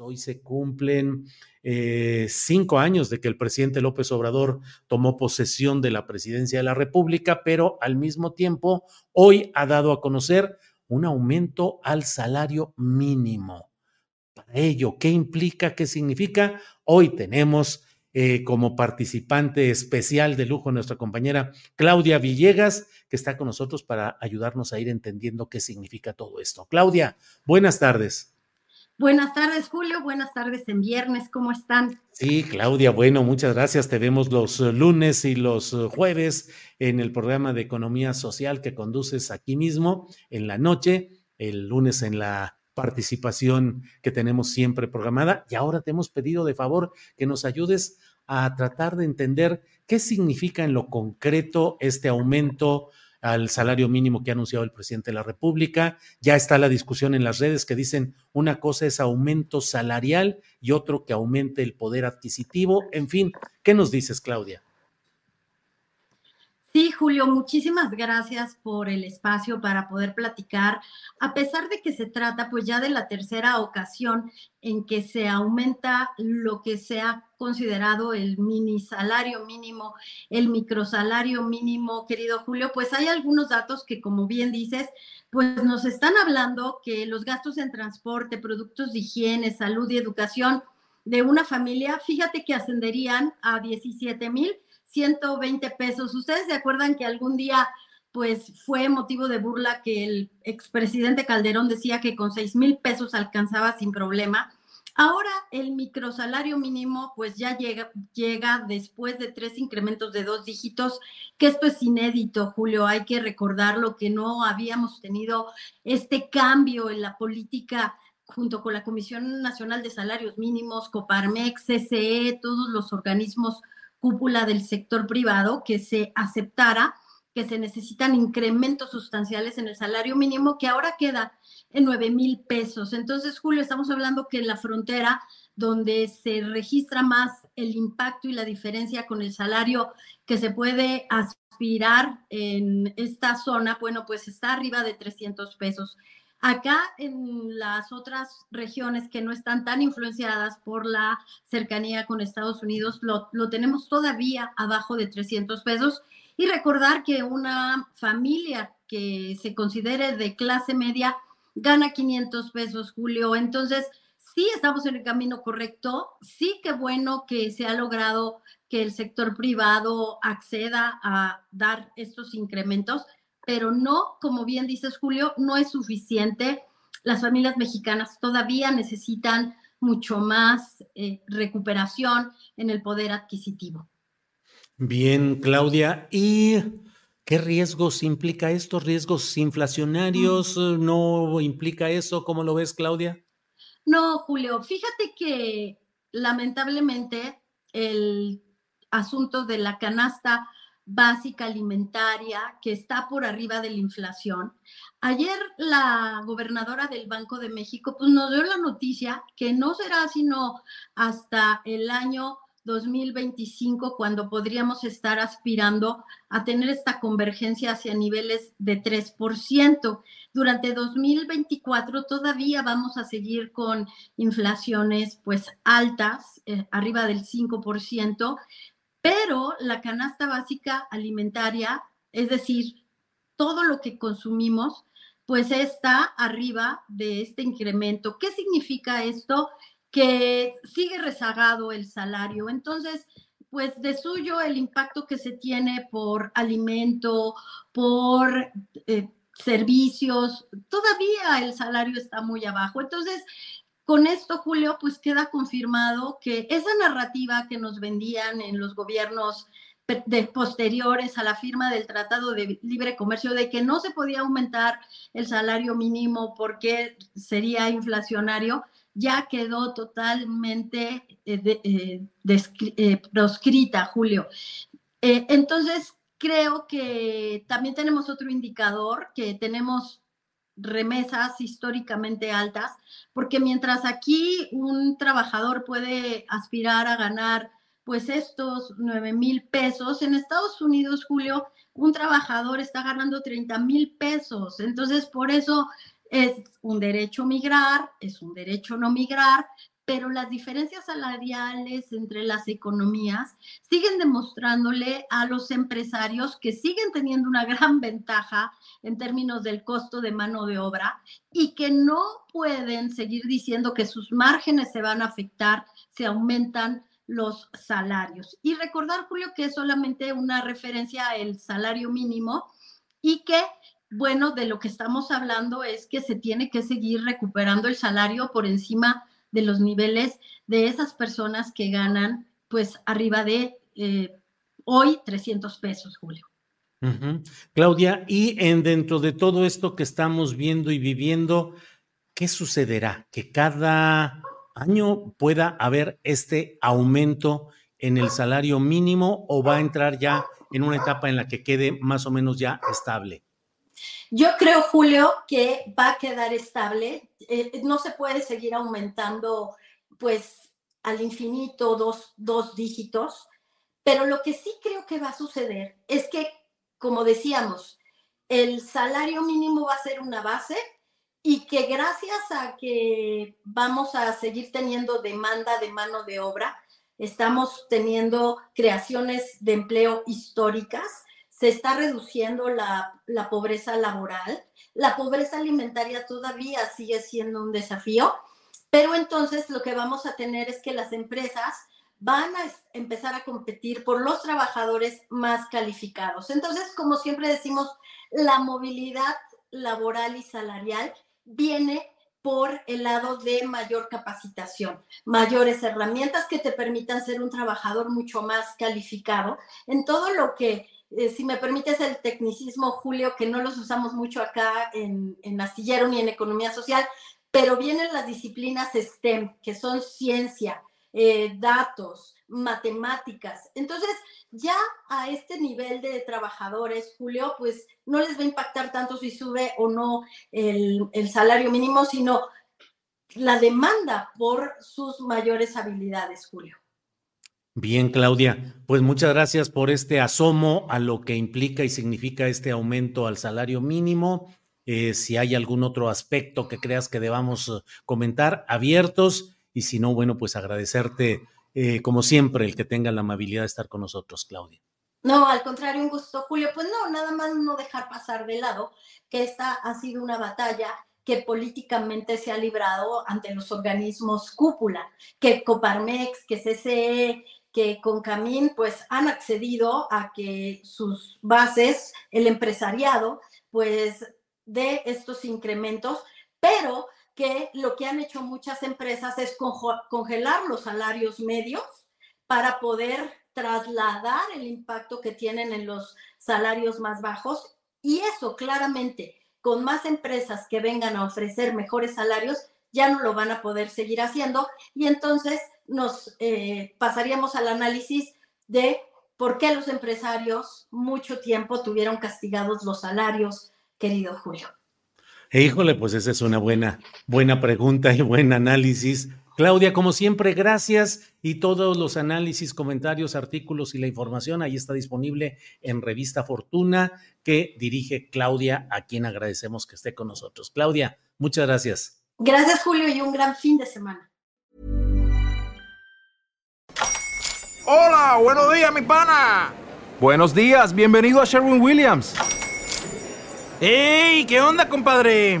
Hoy se cumplen eh, cinco años de que el presidente López Obrador tomó posesión de la presidencia de la República, pero al mismo tiempo hoy ha dado a conocer un aumento al salario mínimo. Para ello, ¿qué implica? ¿Qué significa? Hoy tenemos eh, como participante especial de lujo nuestra compañera Claudia Villegas, que está con nosotros para ayudarnos a ir entendiendo qué significa todo esto. Claudia, buenas tardes. Buenas tardes, Julio. Buenas tardes en viernes. ¿Cómo están? Sí, Claudia, bueno, muchas gracias. Te vemos los eh, lunes y los eh, jueves en el programa de Economía Social que conduces aquí mismo en la noche, el lunes en la participación que tenemos siempre programada. Y ahora te hemos pedido de favor que nos ayudes a tratar de entender qué significa en lo concreto este aumento al salario mínimo que ha anunciado el presidente de la República. Ya está la discusión en las redes que dicen una cosa es aumento salarial y otro que aumente el poder adquisitivo. En fin, ¿qué nos dices, Claudia? Sí, Julio, muchísimas gracias por el espacio para poder platicar. A pesar de que se trata pues ya de la tercera ocasión en que se aumenta lo que se ha considerado el mini salario mínimo, el microsalario mínimo, querido Julio, pues hay algunos datos que como bien dices, pues nos están hablando que los gastos en transporte, productos de higiene, salud y educación de una familia, fíjate que ascenderían a 17 mil 120 pesos. ¿Ustedes se acuerdan que algún día pues fue motivo de burla que el expresidente Calderón decía que con 6 mil pesos alcanzaba sin problema? Ahora el microsalario mínimo pues ya llega, llega después de tres incrementos de dos dígitos, que esto es inédito, Julio, hay que recordarlo que no habíamos tenido este cambio en la política junto con la Comisión Nacional de Salarios Mínimos, Coparmex, CCE, todos los organismos cúpula del sector privado que se aceptara que se necesitan incrementos sustanciales en el salario mínimo que ahora queda en 9 mil pesos. Entonces, Julio, estamos hablando que en la frontera donde se registra más el impacto y la diferencia con el salario que se puede aspirar en esta zona, bueno, pues está arriba de 300 pesos. Acá en las otras regiones que no están tan influenciadas por la cercanía con Estados Unidos, lo, tenemos todavía abajo de 300 pesos. Y recordar que una familia que se considere de clase media gana 500 pesos, Julio. Entonces, sí estamos en el camino correcto, sí que bueno que se ha logrado que el sector privado acceda a dar estos incrementos pero no, como bien dices Julio, no es suficiente. Las familias mexicanas todavía necesitan mucho más eh, recuperación en el poder adquisitivo. Bien, Claudia. ¿Y qué riesgos implica esto? ¿Riesgos inflacionarios? ¿No implica eso? ¿Cómo lo ves, Claudia? No, Julio, fíjate que lamentablemente el asunto de la canasta básica alimentaria que está por arriba de la inflación. Ayer la gobernadora del Banco de México pues nos dio la noticia que no será sino hasta el año 2025 cuando podríamos estar aspirando a tener esta convergencia hacia niveles de 3%. Durante 2024 todavía vamos a seguir con inflaciones pues altas, eh, arriba del 5%, pero la canasta básica alimentaria, es decir, todo lo que consumimos, pues está arriba de este incremento. ¿Qué significa esto? Que sigue rezagado el salario. Entonces, pues de suyo el impacto que se tiene por alimento, por eh, servicios, todavía el salario está muy abajo. Entonces, con esto, Julio, pues queda confirmado que esa narrativa que nos vendían en los gobiernos posteriores a la firma del Tratado de Libre Comercio de que no se podía aumentar el salario mínimo porque sería inflacionario, ya quedó totalmente eh, eh, eh, proscrita, Julio. entonces, creo que también tenemos otro indicador, que tenemos remesas históricamente altas, porque mientras aquí un trabajador puede aspirar a ganar pues estos 9 mil pesos. En Estados Unidos, Julio, un trabajador está ganando 30 mil pesos. Entonces, por eso es un derecho migrar, es un derecho no migrar, pero las diferencias salariales entre las economías siguen demostrándole a los empresarios que siguen teniendo una gran ventaja en términos del costo de mano de obra y que no pueden seguir diciendo que sus márgenes se van a afectar si aumentan los salarios. Y recordar, Julio, que es solamente una referencia al salario mínimo y que, bueno, de lo que estamos hablando es que se tiene que seguir recuperando el salario por encima de los niveles de esas personas que ganan, pues, arriba de eh, hoy 300 pesos, Julio. Claudia, y en dentro de todo esto que estamos viendo y viviendo, ¿qué sucederá? Que cada año pueda haber este aumento en el salario mínimo o va a entrar ya en una etapa en la que quede más o menos ya estable? Yo creo, Julio, que va a quedar estable. Eh, no se puede seguir aumentando, pues, al infinito dos, dos dígitos, pero lo que sí creo que va a suceder es que, como decíamos, el salario mínimo va a ser una base, y que gracias a que vamos a seguir teniendo demanda de mano de obra, estamos teniendo creaciones de empleo históricas, se está reduciendo la, pobreza laboral, la pobreza alimentaria todavía sigue siendo un desafío, pero entonces lo que vamos a tener es que las empresas van a empezar a competir por los trabajadores más calificados. Entonces, como siempre decimos, la movilidad laboral y salarial viene por el lado de mayor capacitación, mayores herramientas que te permitan ser un trabajador mucho más calificado en todo lo que, eh, si me permites el tecnicismo, Julio, que no los usamos mucho acá en, en astillero ni en economía social, pero vienen las disciplinas STEM, que son ciencia, eh, datos, matemáticas. Entonces, ya a este nivel de trabajadores, Julio, pues no les va a impactar tanto si sube o no el, el salario mínimo, sino la demanda por sus mayores habilidades, Julio. Bien, Claudia, pues muchas gracias por este asomo a lo que implica y significa este aumento al salario mínimo. Eh, si hay algún otro aspecto que creas que debamos eh, comentar, abiertos y si no, bueno, pues agradecerte, eh, como siempre, el que tenga la amabilidad de estar con nosotros, Claudia. No, al contrario, un gusto, Julio. Pues no, nada más no dejar pasar de lado que esta ha sido una batalla que políticamente se ha librado ante los organismos cúpula, que Coparmex, que CCE, que Concamín, pues han accedido a que sus bases, el empresariado, pues de estos incrementos, pero que lo que han hecho muchas empresas es congelar los salarios medios para poder trasladar el impacto que tienen en los salarios más bajos. Y eso claramente con más empresas que vengan a ofrecer mejores salarios ya no lo van a poder seguir haciendo y entonces nos eh, pasaríamos al análisis de por qué los empresarios mucho tiempo tuvieron castigados los salarios, querido Julio. Híjole, pues esa es una buena, buena pregunta y buen análisis. Claudia, como siempre, gracias y todos los análisis, comentarios, artículos y la información ahí está disponible en Revista Fortuna que dirige Claudia, a quien agradecemos que esté con nosotros. Claudia, muchas gracias. Gracias, Julio, y un gran fin de semana. Hola, buenos días, mi pana. Buenos días, bienvenido a Sherwin Williams. ¡Ey! ¿Qué onda, compadre?